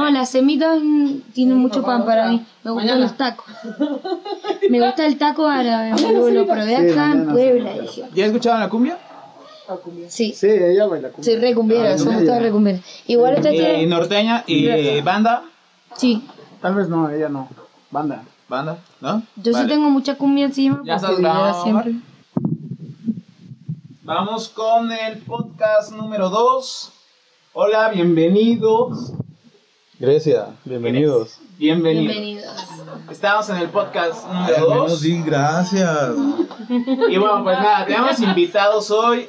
No, las semitas tienen mucho pan para mí. Me gustan los tacos. Me gusta el taco árabe, boludo. Lo probé Sí, acá en Puebla. sí. Dije. ¿Ya escucharon la cumbia? Sí, Sí, ella baila cumbia. soy re cumbiera, Ah, somos ella. todos re cumbieras. Igual ustedes Y norteña y Gracias. banda. Sí, Tal vez no, ella no. Banda. Banda, ¿no? yo sí tengo mucha cumbia encima. Ya porque estás siempre. Vamos con el podcast número 2. Hola, bienvenidos. Grecia, bienvenidos. Bienvenidos. Bienvenidos. Estamos en el podcast número al menos 2. di gracias. Y bueno, pues nada, tenemos invitados hoy.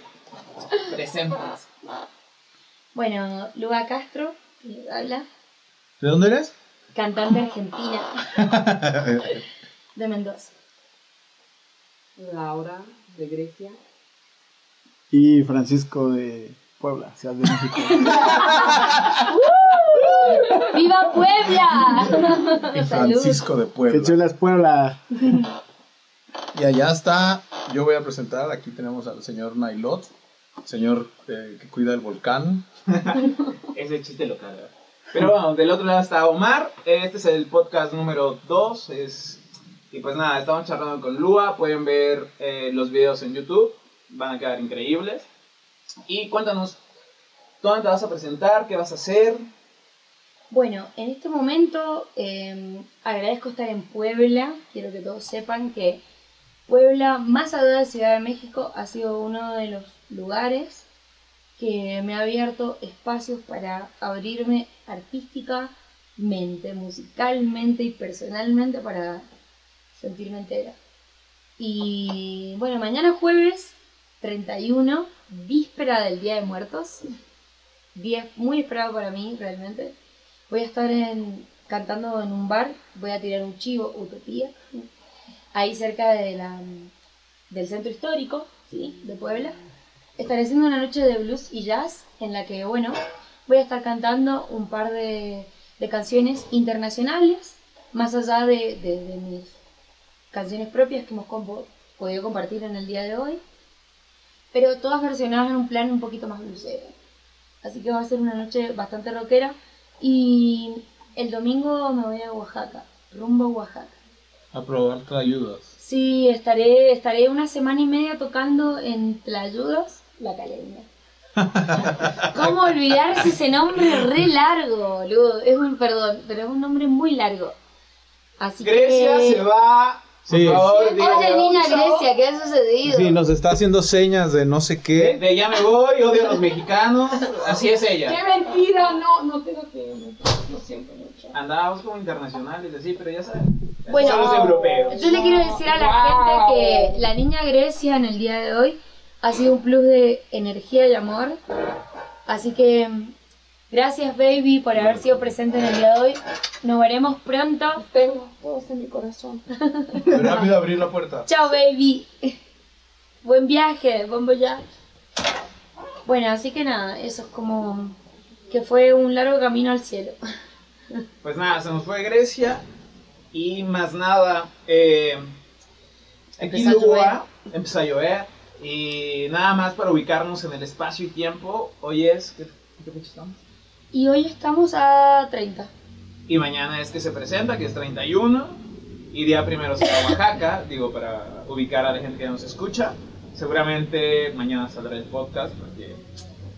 Presentes. Bueno, Luba Castro, que habla, ¿De dónde eres? cantante argentina de Mendoza. Laura, de Grecia. Y Francisco de Puebla, Ciudad de México. ¡Viva Puebla! Y. Francisco de Qué Puebla. chula es Puebla. Y allá está, yo voy a presentar, aquí tenemos al señor Nailot, señor eh, que cuida el volcán. Ese chiste lo caga. Pero bueno, del otro lado está Omar. Este es el podcast número 2. Es... Y pues nada, estamos charlando con Lua. Pueden ver eh, los videos en YouTube. Van a quedar increíbles. Y cuéntanos, ¿dónde te vas a presentar? ¿Qué vas a hacer? Bueno, en este momento eh, agradezco estar en Puebla. Quiero que todos sepan que Puebla, más allá de Ciudad de México, ha sido uno de los lugares que me ha abierto espacios para abrirme artísticamente, musicalmente y personalmente para sentirme entera. Y bueno, mañana jueves 31, víspera del Día de Muertos, día muy esperado para mí realmente. Voy a estar cantando en un bar, voy a tirar un chivo, Utopía, ahí cerca de la, del centro histórico ¿sí? de Puebla. Estaré haciendo una noche de blues y jazz en la que, bueno, voy a estar cantando un par de, de canciones internacionales, más allá de, de- mis canciones propias que hemos podido compartir en el día de hoy, pero todas versionadas en un plan un poquito más bluesero. Así que va a ser una noche bastante rockera. Y el domingo me voy a Oaxaca, rumbo a Oaxaca. A probar ayudas. Sí, estaré, estaré una semana y media tocando en Tlayudas, la Caleña. ¿Cómo olvidarse ese nombre re largo, boludo? Es un perdón, pero es un nombre muy largo. Así Grecia que... se va. Por Sí. favor, Oye, niña. Grecia, ¿qué ha sucedido? Sí, nos está haciendo señas de no sé De, qué. de ya me voy, odio a los mexicanos. Así es ella. ¡Qué mentira! No, no tengo que. Lo siento mucho. Andábamos como internacionales, así, pero ya saben. Bueno, son los europeos. Yo le quiero decir a la Wow. gente que la niña Grecia en el día de hoy ha sido un plus de energía y amor. Así que gracias baby por haber sido presente en el día de hoy. Nos veremos pronto. Tengo todos en mi corazón. Rápido abrir la puerta. Chao baby. Buen viaje, buen voyage. Bueno, así que nada, eso es como que fue un largo camino al cielo. Pues nada, se nos fue Grecia y más nada. Eh, aquí Empezó a Lua, empezó a llover y nada más para ubicarnos en el espacio y tiempo. Hoy es. ¿Qué, qué fecha estamos? Y hoy estamos a 30. Y mañana es que se presenta, que es 31. Y día primero será Oaxaca, digo, para ubicar a la gente que nos escucha. Seguramente mañana saldrá el podcast porque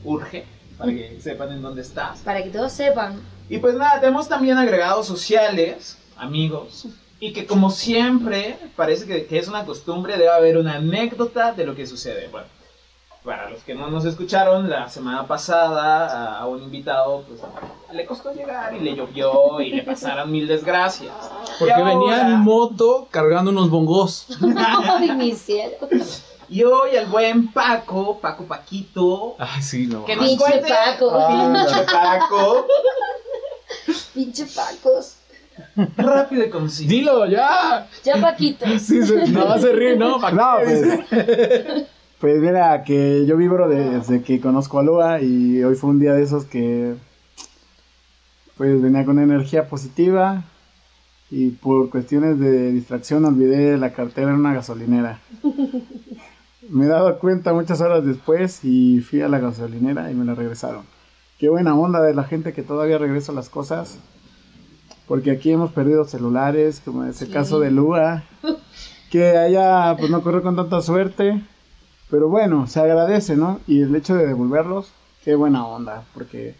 urge, para que sepan en dónde estás. Para que todos sepan. Y pues nada, tenemos también agregados sociales, amigos, y que como siempre, parece que, que es una costumbre, debe haber una anécdota de lo que sucede. Bueno, para los que no nos escucharon, la semana pasada a, un invitado, pues le costó llegar y le llovió y le pasaron mil desgracias. Porque venía en moto cargando unos bongos. Ay, mi cielo. Y hoy el buen Paco, Paco Paquito, Ay, sí, no. que nos Pinche cuente... Paco. Pinche Paco. Pinche Pacos. Rápido y conciso. Dilo, ya. Ya Paquito. Sí, se, no va a reír, ¿no? ¿Para No, pues. Pues mira, que yo vibro desde que conozco a Lua y hoy fue un día de esos que. Pues venía con energía positiva y por cuestiones de distracción olvidé la cartera en una gasolinera. Me he dado cuenta muchas horas después y fui a la gasolinera y me la regresaron. qué buena onda de la gente que todavía regresa a las cosas. Porque aquí hemos perdido celulares, como es el Sí. caso de Lua, que allá pues no corrió con tanta suerte. Pero bueno, se agradece, ¿no? Y el hecho de devolverlos, qué buena onda, porque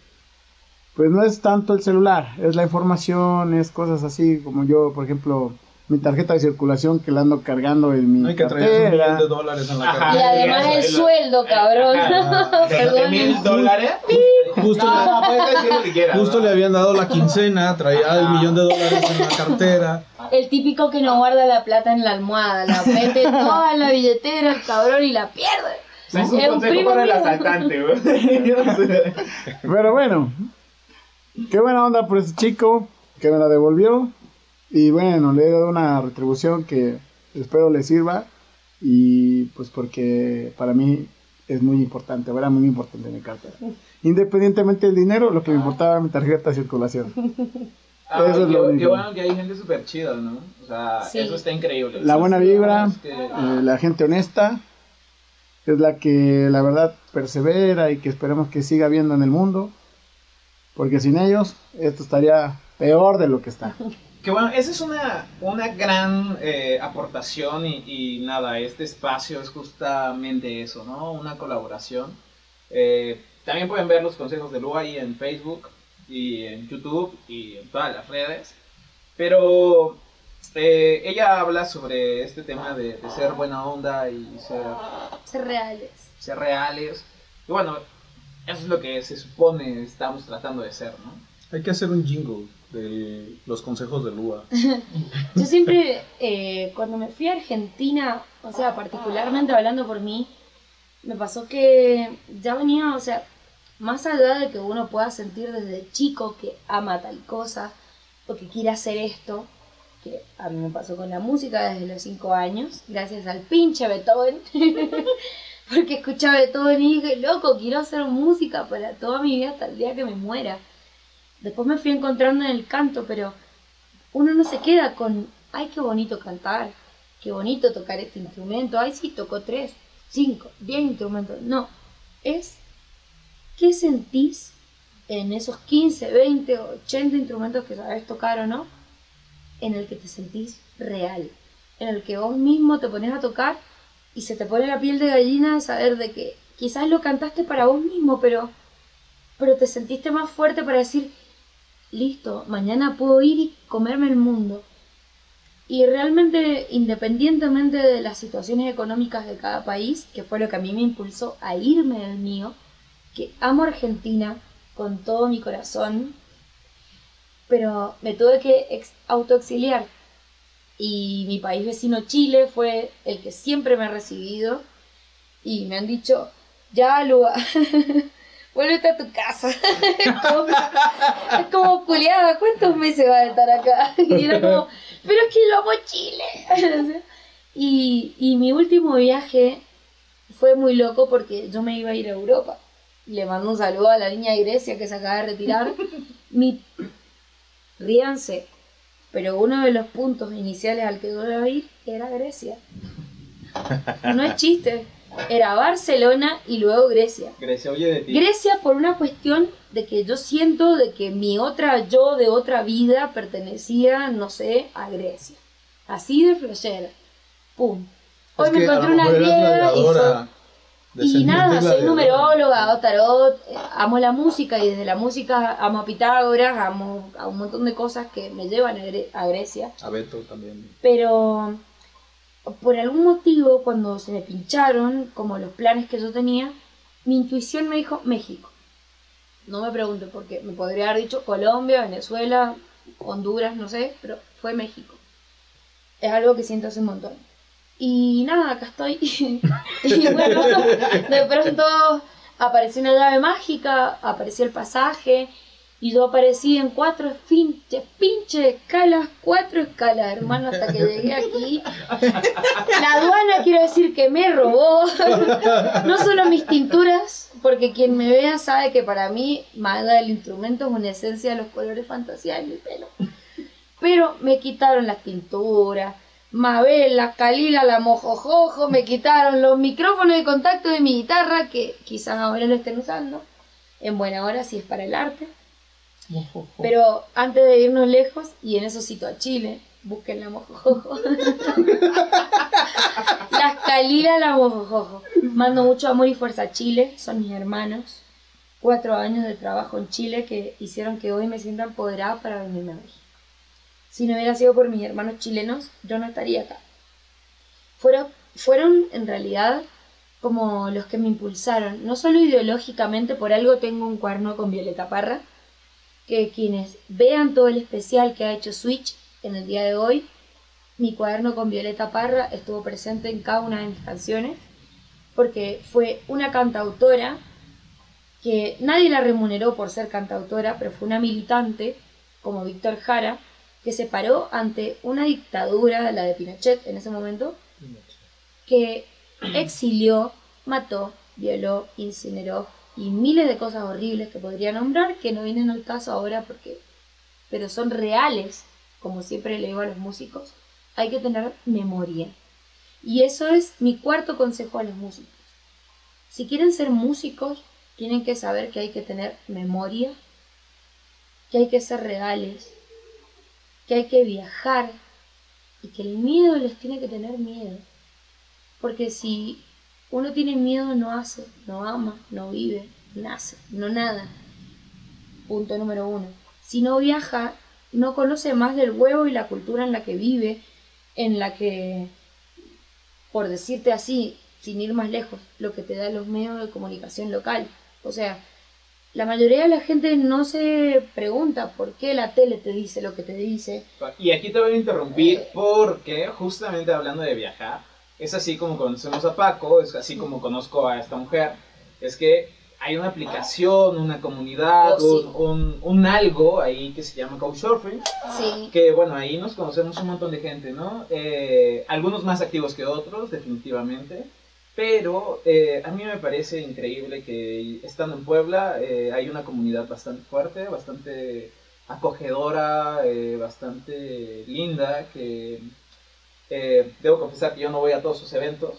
pues no es tanto el celular, es la información, es cosas así como yo, por ejemplo, mi tarjeta de circulación que la ando cargando en mi No hay que traer un cartera. millón de dólares en la Ajá. Y cartera. además el sueldo, cabrón. ¿Veinte Perdón. mil dólares? Justo, No, no, justo ¿no? le habían dado la quincena, traía el millón de dólares en la cartera. El típico que no guarda la plata en la almohada, la mete toda en la billetera, el cabrón, y la pierde. Es un Es un consejo primo para el asaltante, güey. Pero bueno, qué buena onda por ese chico que me la devolvió. Y bueno, le he dado una retribución que espero le sirva. Y pues porque para mí es muy importante, era muy importante mi cartera. Independientemente del dinero, lo que me importaba era mi tarjeta de circulación. Ah, Eso es qué, lo qué único. bueno que hay gente súper chida, ¿no? O sea, Sí. eso está increíble. La buena vibra, Es que- eh, la gente honesta, es la que la verdad persevera y que esperemos que siga habiendo en el mundo. Porque sin ellos, esto estaría peor de lo que está. Que bueno, esa es una, una gran eh, aportación y, y nada, este espacio es justamente eso, ¿no? Una colaboración. Eh, también pueden ver los consejos de Lua ahí en Facebook y en YouTube y en todas las redes. Pero eh, ella habla sobre este tema de, de ser buena onda y ser, Ser reales. ser reales. Y bueno, eso es lo que se supone estamos tratando de ser, ¿no? Hay que hacer un jingle de los consejos de Lua. Yo siempre, eh, cuando me fui a Argentina, o sea, particularmente hablando por mí, me pasó que ya venía, o sea, más allá de que uno pueda sentir desde chico que ama tal cosa o que quiere hacer esto, que a mí me pasó con la música desde los 5 años, gracias al pinche Beethoven, porque escuchaba Beethoven y dije, loco, quiero hacer música para toda mi vida hasta el día que me muera. Después me fui encontrando en el canto, pero uno no se queda con, ay, qué bonito cantar, qué bonito tocar este instrumento, ay, sí, tocó tres, cinco, diez instrumentos. No, es qué sentís en esos 15, 20, 80 instrumentos que sabes tocar o no, en el que te sentís real, en el que vos mismo te pones a tocar y se te pone la piel de gallina de saber de que quizás lo cantaste para vos mismo, pero, pero te sentiste más fuerte para decir, listo, mañana puedo ir y comerme el mundo. Y realmente, independientemente de las situaciones económicas de cada país, que fue lo que a mí me impulsó a irme del mío, que amo Argentina con todo mi corazón, pero me tuve que ex- autoexiliar. Y mi país vecino Chile fue el que siempre me ha recibido y me han dicho, ya, Lua, vuélvete a tu casa. es como, culiada, ¿cuántos meses vas a estar acá? Y era como, pero es que yo amo Chile. y, y mi último viaje fue muy loco porque yo me iba a ir a Europa. Le mando un saludo a la niña de Grecia que se acaba de retirar. Mi... Ríanse, pero uno de los puntos iniciales al que yo iba a ir era Grecia. No es chiste. Era Barcelona y luego Grecia. Grecia, oye de ti. Grecia por una cuestión de que yo siento de que mi otra yo de otra vida pertenecía, no sé, a Grecia. Así de flashera. Pum. Hoy Es me que a encontré lo una griega y, y nada, soy numeróloga, hago tarot, eh, amo la música y desde la música amo a Pitágoras, amo a un montón de cosas que me llevan a, Gre- a Grecia. A Beto también. Pero por algún motivo, cuando se me pincharon, como los planes que yo tenía, mi intuición me dijo México. No me pregunto por qué. Me podría haber dicho Colombia, Venezuela, Honduras, no sé, pero fue México. Es algo que siento hace un montón. Y nada, acá estoy. y bueno, de pronto apareció una llave mágica, apareció el pasaje, y yo aparecí en cuatro pinches, pinche escalas, cuatro escalas, hermano, hasta que llegué aquí. La aduana quiero decir que me robó. No solo mis tinturas, porque quien me vea sabe que para mí, más allá del instrumento, es una esencia de los colores fantasía de mi pelo. Pero me quitaron las tinturas, Mabel, la Calila, la Mojojojo, me quitaron los micrófonos de contacto de mi guitarra, que quizás ahora lo estén usando. en buena hora si es para el arte. Pero antes de irnos lejos, y en eso cito a Chile, busquen la mojojojo. Las Calila la mojojojo. Mando mucho amor y fuerza a Chile, son mis hermanos. Cuatro años de trabajo en Chile que hicieron que hoy me sienta empoderada para venirme a México. Si no hubiera sido por mis hermanos chilenos, yo no estaría acá. Fueron, fueron en realidad como los que me impulsaron, no solo ideológicamente, por algo tengo un cuerno con Violeta Parra, que quienes vean todo el especial que ha hecho Switch en el día de hoy, mi cuaderno con Violeta Parra estuvo presente en cada una de mis canciones, porque fue una cantautora que nadie la remuneró por ser cantautora, pero fue una militante, como Víctor Jara, que se paró ante una dictadura, la de Pinochet en ese momento, que exilió, mató, violó, incineró y miles de cosas horribles que podría nombrar que no vienen al caso ahora porque pero son reales, como siempre le digo a los músicos, hay que tener memoria. Y eso es mi cuarto consejo a los músicos. Si quieren ser músicos, tienen que saber que hay que tener memoria, que hay que ser reales, que hay que viajar y que el miedo les tiene que tener miedo. Porque si uno tiene miedo, no hace, no ama, no vive, nace, no nada. Punto número uno. Si no viaja, no conoce más del huevo y la cultura en la que vive, en la que, por decirte así, sin ir más lejos, lo que te da los medios de comunicación local. O sea, la mayoría de la gente no se pregunta por qué la tele te dice lo que te dice. Y aquí te voy a interrumpir porque justamente hablando de viajar, es así como conocemos a Paco, es así como conozco a esta mujer, es que hay una aplicación, una comunidad, Oh, sí. un, un- un algo ahí que se llama Couchsurfing, Sí. que bueno, ahí nos conocemos un montón de gente, ¿no? Eh, algunos más activos que otros, definitivamente, pero eh, a mí me parece increíble que estando en Puebla eh, hay una comunidad bastante fuerte, bastante acogedora, eh, bastante linda, que eh, debo confesar que yo no voy a todos sus eventos,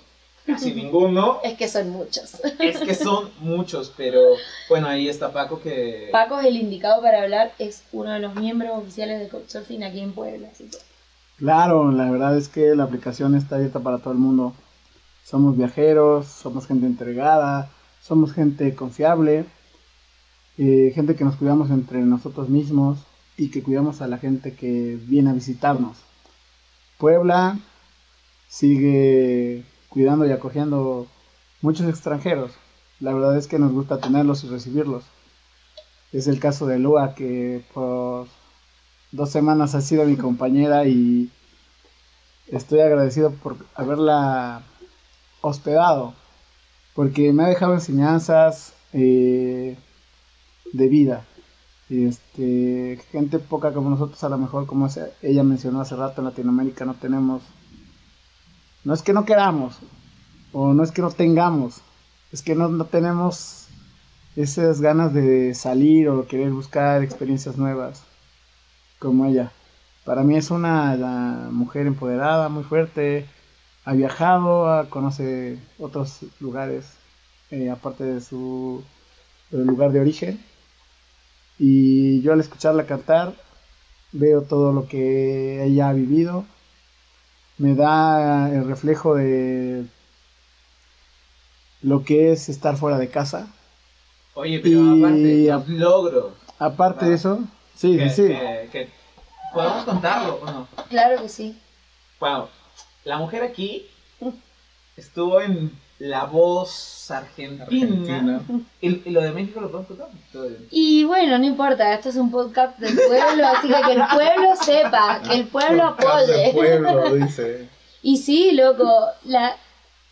casi ninguno, Es que son muchos. es que son muchos, pero bueno, ahí está Paco que... Paco es el indicado para hablar, es uno de los miembros oficiales de Couchsurfing aquí en Puebla. Así que Claro, la verdad es que la aplicación está abierta para todo el mundo. Somos viajeros, somos gente entregada, somos gente confiable, eh, gente que nos cuidamos entre nosotros mismos y que cuidamos a la gente que viene a visitarnos. Puebla sigue cuidando y acogiendo muchos extranjeros. La verdad es que nos gusta tenerlos y recibirlos. Es el caso de Lua que por dos semanas ha sido mi compañera y estoy agradecido por haberla hospedado porque me ha dejado enseñanzas eh, de vida este gente poca como nosotros a lo mejor como ella mencionó hace rato en Latinoamérica no tenemos no es que no queramos o no es que no tengamos es que no, no tenemos esas ganas de salir o querer buscar experiencias nuevas como ella. Para mí es una mujer empoderada, muy fuerte, ha viajado, ha- conoce otros lugares eh, aparte de su lugar de origen. Y yo al escucharla cantar veo todo lo que ella ha vivido, me da el reflejo de lo que es estar fuera de casa. Oye, pero Y- aparte, los logros. Aparte Ah. de eso, sí, que, sí, que- que- ¿Podemos contarlo o no? Claro que sí. Bueno, la mujer aquí estuvo en La Voz Argentina. Argentina. ¿Y, y lo de México lo podemos contar? Y bueno, no importa, esto es un podcast del pueblo, así que que el pueblo sepa, que el pueblo apoye. pueblo, dice. Y sí, loco, la...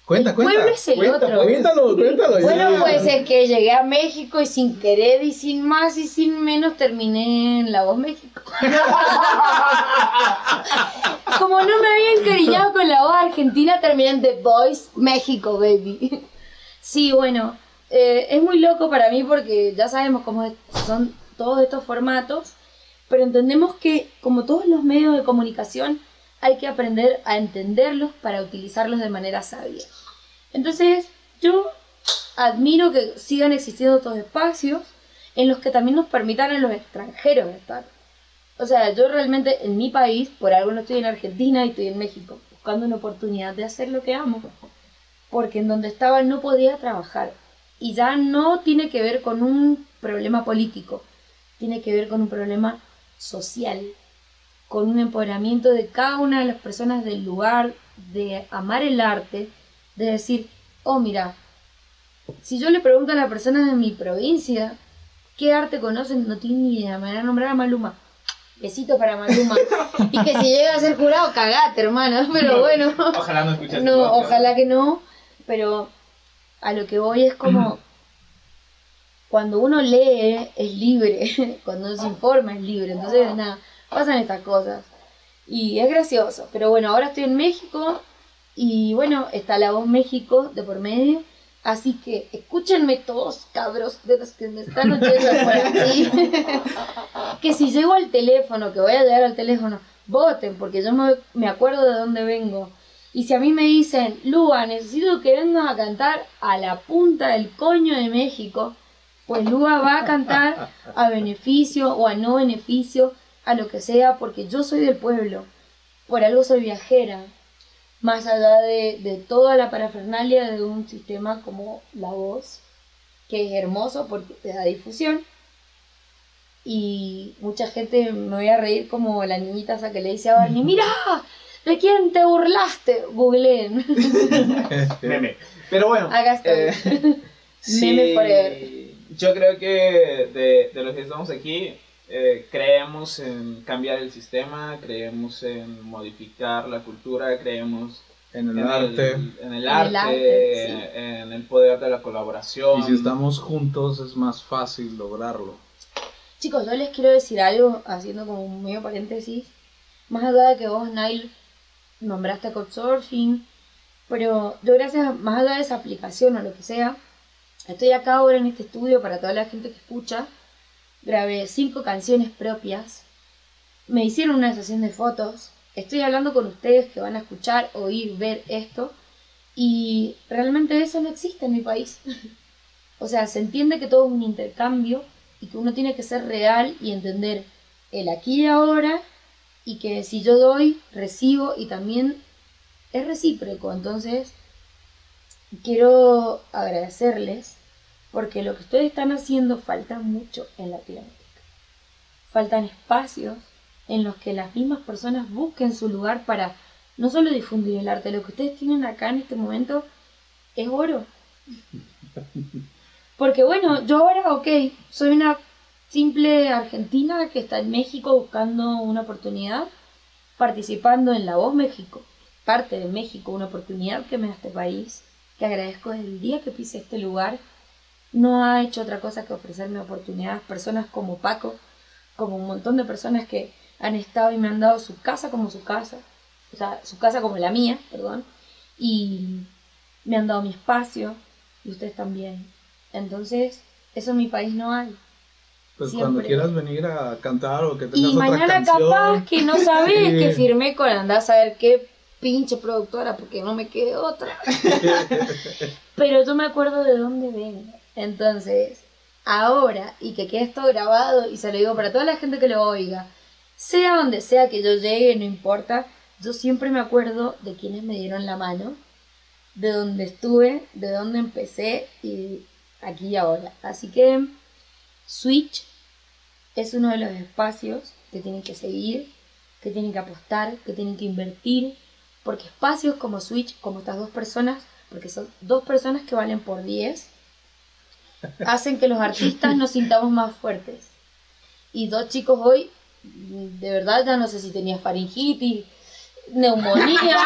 Cuenta, cuenta. es el cuenta, otro. Cuéntalo, cuéntalo. Bueno, pues es que llegué a México y sin querer y sin más y sin menos terminé en La Voz México. Como no me había encariñado con La Voz Argentina, terminé en The Voice México, baby. Sí, bueno, eh, es muy loco para mí porque ya sabemos cómo son todos estos formatos, pero entendemos que como todos los medios de comunicación hay que aprender a entenderlos para utilizarlos de manera sabia. Entonces, yo admiro que sigan existiendo estos espacios en los que también nos permitan a los extranjeros estar. O sea, yo realmente en mi país, por algo no estoy en Argentina y estoy en México, buscando una oportunidad de hacer lo que amo. Porque en donde estaba no podía trabajar. Y ya no tiene que ver con un problema político, tiene que ver con un problema social, con un empoderamiento de cada una de las personas del lugar, de amar el arte, de decir, oh mira, si yo le pregunto a las personas de mi provincia qué arte conocen, no tienen ni idea, me van a nombrar a Maluma. Besito para Maluma. y que si llega a ser jurado, cagate, hermano. Pero bueno. Ojalá no escuches. No, ojalá que no. Pero a lo que voy es como. Cuando uno lee es libre. Cuando uno se informa es libre. Entonces, nada, pasan estas cosas. Y es gracioso. Pero bueno, ahora estoy en México. Y bueno, está la voz México de por medio. Así que escúchenme todos, cabros, de los que me están oyendo por aquí. que si llego al teléfono, que voy a llegar al teléfono, voten, porque yo me, me acuerdo de dónde vengo. Y si a mí me dicen, Lua, necesito que vengas a cantar a la punta del coño de México, pues Lua va a cantar a beneficio o a no beneficio, a lo que sea, porque yo soy del pueblo. Por algo soy viajera más allá de, de, toda la parafernalia de un sistema como la voz, que es hermoso porque te da difusión. Y mucha gente me voy a reír como la niñita esa que le dice a Barney, mira, ¿de quién te burlaste? Googleen. Meme. Pero bueno. Acá estoy. eh, Meme forever. Yo creo que de, de los que estamos aquí, eh, creemos en cambiar el sistema, creemos en modificar la cultura, creemos En el en arte. el, en el el arte, arte, sí. en el poder de la colaboración. Y si estamos juntos es más fácil lograrlo. Chicos, yo les quiero decir algo, haciendo como un medio paréntesis. Más allá de que vos, Nile, nombraste Couchsurfing, pero yo gracias, más allá de esa aplicación o lo que sea, estoy acá ahora en este estudio para toda la gente que escucha. Grabé cinco canciones propias. Me hicieron una sesión de fotos. Estoy hablando con ustedes que van a escuchar, oír, ver esto. Y realmente eso no existe en mi país. o sea, se entiende que todo es un intercambio y que uno tiene que ser real y entender el aquí y ahora y que si yo doy, recibo y también es recíproco. Entonces, quiero agradecerles porque lo que ustedes están haciendo falta mucho en Latinoamérica. Faltan espacios en los que las mismas personas busquen su lugar para no solo difundir el arte, lo que ustedes tienen acá en este momento es oro. Porque bueno, yo ahora, ok, soy una simple argentina que está en México buscando una oportunidad, participando en La Voz México, parte de México, una oportunidad que me da este país, que agradezco desde el día que pise este lugar. No ha hecho otra cosa que ofrecerme oportunidades, personas como Paco, como un montón de personas que han estado y me han dado su casa como su casa, o sea, su casa como la mía, perdón, y me han dado mi espacio, y ustedes también. Entonces, eso en mi país no hay. Pues Siempre. cuando quieras venir a cantar o que tengas Y otra mañana canción. capaz que no sabes Sí. que firmé con andar a saber qué pinche productora porque no me quede otra. Pero yo me acuerdo de dónde vengo. Entonces, ahora, y que quede esto grabado, y se lo digo para toda la gente que lo oiga, sea donde sea que yo llegue, no importa, yo siempre me acuerdo de quienes me dieron la mano, de dónde estuve, de dónde empecé y aquí y ahora. Así que Switch es uno de los espacios que tienen que seguir, que tienen que apostar, que tienen que invertir, porque espacios como Switch, como estas dos personas, porque son dos personas que valen por 10, hacen que los artistas nos sintamos más fuertes. Y dos chicos hoy, de verdad ya no sé si tenía faringitis, neumonía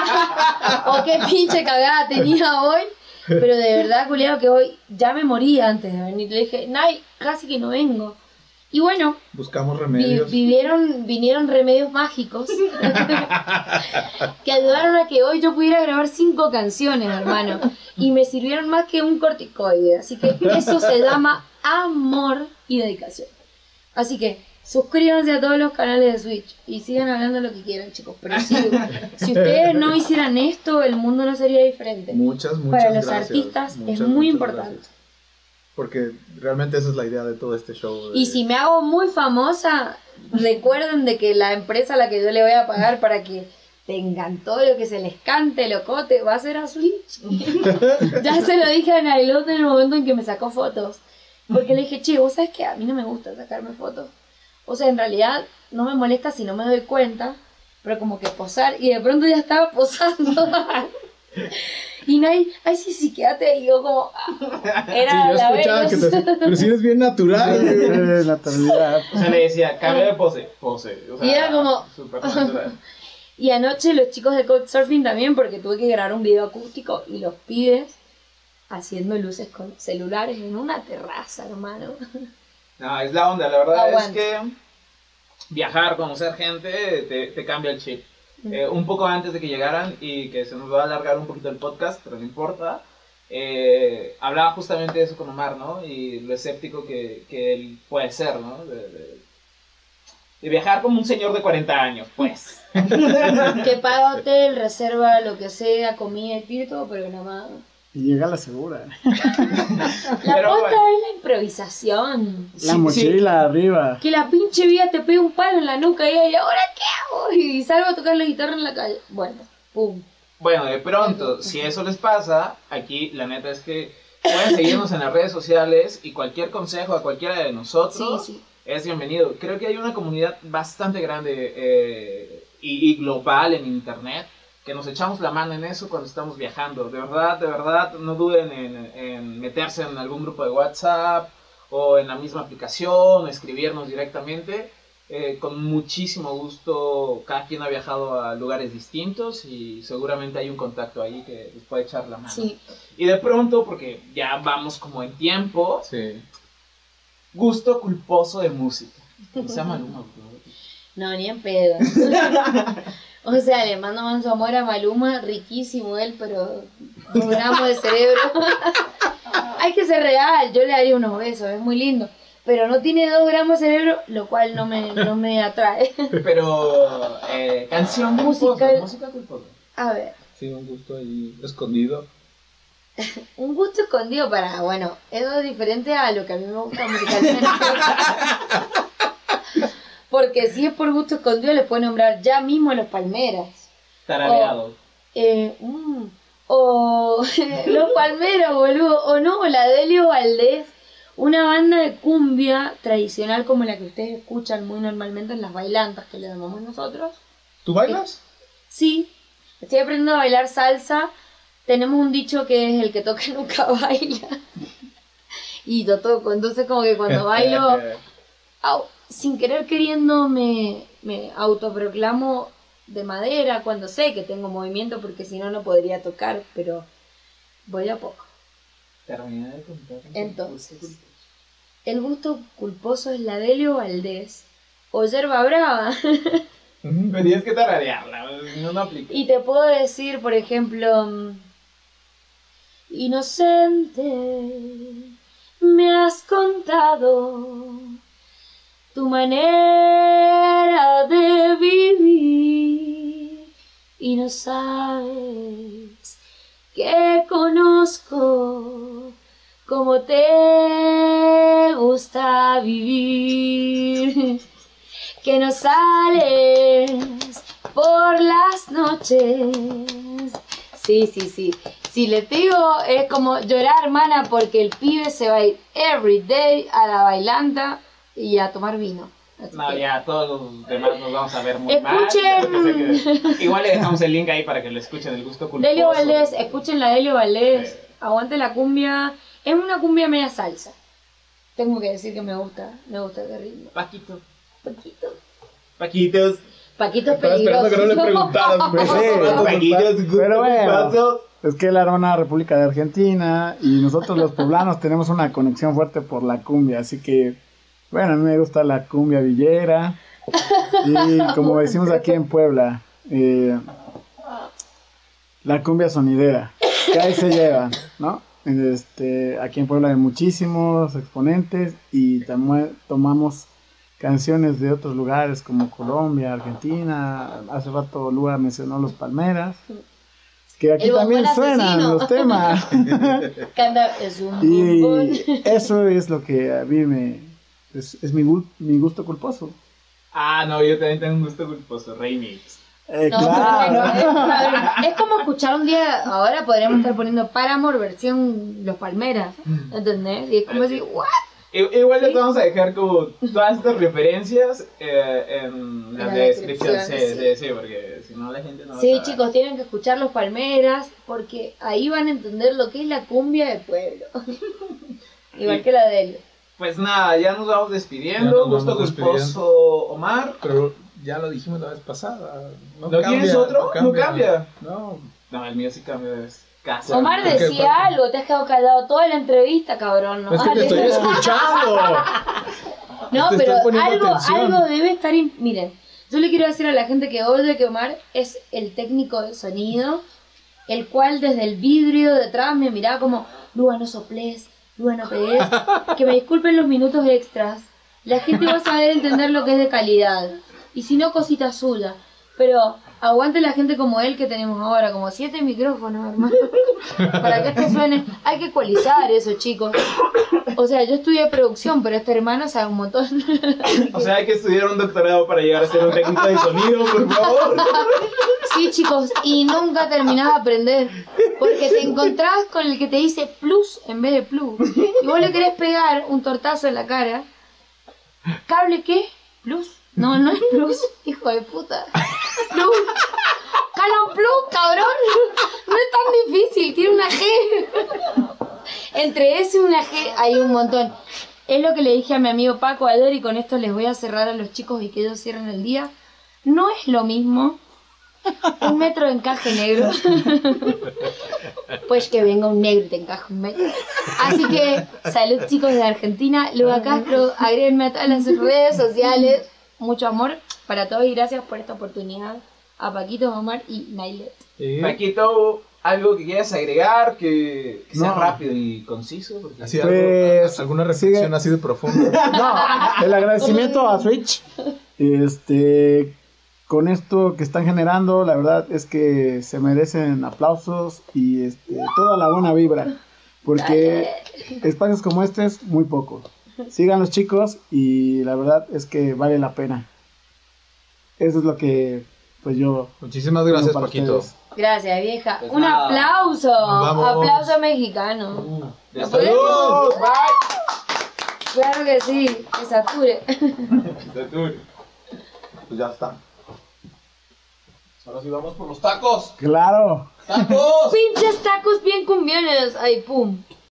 o qué pinche cagada tenía hoy. Pero de verdad, culiao, que hoy ya me moría antes de venir. Le dije, Nay, casi que no vengo. Y bueno, Buscamos vi- remedios. vivieron, vinieron remedios mágicos que ayudaron a que hoy yo pudiera grabar cinco canciones, hermano. Y me sirvieron más que un corticoide. Así que eso se llama amor y dedicación. Así que suscríbanse a todos los canales de Switch y sigan hablando lo que quieran, chicos. Pero si, si ustedes no hicieran esto, el mundo no sería diferente. Muchas, muchas Para los gracias. artistas es muy importante. gracias. Porque realmente esa es la idea de todo este show. de- Y si me hago muy famosa, recuerden de que la empresa a la que yo le voy a pagar para que tengan todo lo que se les cante, locote, va a ser a Switch. ya se lo dije a Nailot en el momento en que me sacó fotos. Porque le dije, che, vos sabes que a mí no me gusta sacarme fotos. O sea, en realidad no me molesta si no me doy cuenta, pero como que posar, y de pronto ya estaba posando. y Nay, ay, sí, sí, quédate. Y yo como, ah, era Sí, yo la escuchaba que Venus. te... Pero si eres bien natural. Eh, naturalidad. O sea, le decía, cambia de pose, pose. O sea, Y era como- natural. Y anoche los chicos de Couchsurfing también, porque tuve que grabar un video acústico y los pibes haciendo luces con celulares en una terraza, hermano. No, es la onda, la verdad Aguante. es que viajar, conocer gente, te, te cambia el chip. Eh, un poco antes de que llegaran y que se nos va a alargar un poquito el podcast, pero no importa. eh, hablaba justamente de eso con Omar, ¿no? Y lo escéptico que, que él puede ser, ¿no? De, de- de viajar como un señor de 40 años, pues. que paga hotel, reserva lo que sea, comida y todo, pero nada más. Y llega la segura. La Pero posta bueno. es la improvisación. La Sí, mochila arriba. Que la pinche vida te pega un palo en la nuca y ahí, ¿ahora qué hago? Y salgo a tocar la guitarra en la calle. Bueno, pum. Bueno, de pronto, si eso les pasa, aquí la neta es que pueden seguirnos en las redes sociales y cualquier consejo a cualquiera de nosotros Sí, sí. es bienvenido. Creo que hay una comunidad bastante grande eh, y, y global en internet que nos echamos la mano en eso cuando estamos viajando. De verdad, de verdad, no duden en, en meterse en algún grupo de WhatsApp o en la misma aplicación, escribirnos directamente. Eh, con muchísimo gusto, cada quien ha viajado a lugares distintos y seguramente hay un contacto ahí que les puede echar la mano. Sí. Y de pronto, porque ya vamos como en tiempo, Sí. gusto culposo de música. O Maluma, bro. No, ni en pedo. o sea, le mando manso amor a Maluma, riquísimo él, pero dos gramos de cerebro. Hay que ser real, yo le daría unos besos, es muy lindo. Pero no tiene dos gramos de cerebro, lo cual no me, no me atrae. Pero, eh, canción Musical. culposa, música culposa. A ver, Sí, un gusto ahí escondido. un gusto escondido para, bueno, eso es diferente a lo que a mí me gusta musicalmente. Porque si es por gusto escondido, les puedo nombrar ya mismo a los Palmeras. Tarareado. Eh, mm, o Los Palmeros, boludo. O no, o la Delio Valdés. Una banda de cumbia tradicional como la que ustedes escuchan muy normalmente en las bailantas que le llamamos nosotros. ¿Tú bailas? Sí, estoy aprendiendo a bailar salsa. Tenemos un dicho que es el que toca nunca baila. Y yo toco, entonces como que cuando bailo au- sin querer queriendo me, me autoproclamo de madera cuando sé que tengo movimiento porque si no no podría tocar, pero voy a poco. Terminé de contar. Entonces, el gusto culposo es la Delio Valdés o Yerba Brava. Tenías que tararearla, no, no aplica. y te puedo decir, por ejemplo, inocente, me has contado tu manera de vivir y no sabes que conozco cómo te gusta vivir, que no sales por las noches. Sí, sí, sí. Si le digo es como llorar, hermana, porque el pibe se va a ir every day a la bailanta y a tomar vino. Así No, que- ya todos los demás nos vamos a ver muy Escuchen. mal. Que- Igual le dejamos el link ahí para que lo escuchen, el gusto culposo. Delio Valdés, escuchen la Delio Valdés, Sí. aguante la cumbia. Es una cumbia media salsa. Tengo que decir que me gusta, me gusta ese ritmo. Paquito. Paquito. Paquitos. Paquito es Estaba esperando que no le. Pues sí. Paquitos, gusto Pero bueno. Es que él era una república de Argentina y nosotros los poblanos tenemos una conexión fuerte por la cumbia, así que, bueno, a mí me gusta la cumbia villera y como decimos aquí en Puebla, eh, la cumbia sonidera, que ahí se llevan, ¿no? Este, aquí en Puebla hay muchísimos exponentes y también tomamos canciones de otros lugares como Colombia, Argentina, hace rato Lua mencionó los Palmeras. que aquí también suenan asesino. los temas. Canta, es un y eso es lo que a mí me... Es, es mi, gu- mi gusto culposo. Ah, no, yo también tengo un gusto culposo, remix. Eh, No, claro. es, como escuchar un día, ahora podríamos estar poniendo Paramore versión Los Palmeras, ¿entendés? Y es como decir, ¿what? Igual les vamos a dejar como todas estas referencias eh, en la, la descripción. descripción, Sí, sí. sí, sí, porque si no la gente no va a Sí, chicos, tienen que escuchar Los Palmeras porque ahí van a entender lo que es la cumbia de pueblo. Igual que la de él. Pues nada, ya nos vamos despidiendo. nos Gusto vamos culposo, Omar. Pero ya lo dijimos la vez pasada. No ¿No tienes otro? No cambia. No. No, el mío sí cambia de. Bueno, Omar porque- decía algo, te has quedado callado toda la entrevista, cabrón. ¿no? Es que te estoy escuchando. No, Te pero algo, atención. algo debe estar. in- Miren, yo le quiero decir a la gente que oye que Omar es el técnico de sonido, el cual desde el vidrio detrás me miraba como: Lua, no soplés, Lua, no pegues. Que me disculpen los minutos extras. La gente va a saber entender lo que es de calidad. Y si no, cosita suya. Pero aguante la gente como él que tenemos ahora, como siete micrófonos, hermano. Para que esto suene. Hay que ecualizar eso, chicos. O sea, yo estudié producción, pero este hermano sabe un montón. O sea, hay que estudiar un doctorado para llegar a ser un técnico de sonido, por favor. Sí, chicos, y nunca terminás de aprender. Porque te encontrás con el que te dice plus en vez de plus. Y vos le querés pegar un tortazo en la cara. ¿Cable qué? ¿Plus? No, no es plus, hijo de puta. Plus. Canon plus, cabrón. No es tan difícil, tiene una G. Entre S y una G hay un montón. Es lo que le dije a mi amigo Paco ayer y con esto les voy a cerrar a los chicos y que ellos cierren el día. No es lo mismo un metro de encaje negro. Pues que venga un negro y te encaje un metro. Así que, salud chicos de Argentina. Luba Castro, agréguenme a todas las redes sociales. Mucho amor para todos y gracias por esta oportunidad. A Paquito, Omar y Nailet. Paquito, algo que quieras agregar, que, que sea No. rápido y conciso. Porque... Así, Pues, algo- alguna reflexión sigue. así de profunda. No, el agradecimiento a Switch. Este, con esto que están generando, la verdad es que se merecen aplausos y este, toda la buena vibra. Porque espacios como este es muy poco. Sigan los chicos y la verdad es que vale la pena. Eso es lo que pues yo Muchísimas gracias, Paquito. ustedes. Gracias, vieja. Pues Un nada. aplauso. vamos. Aplauso mexicano. De salud. Bye. Claro que sí. Que sature. Salud. Pues ya está. Ahora sí vamos por los tacos. Claro. ¡Tacos! Pinches tacos bien cumbiones. Ay, pum.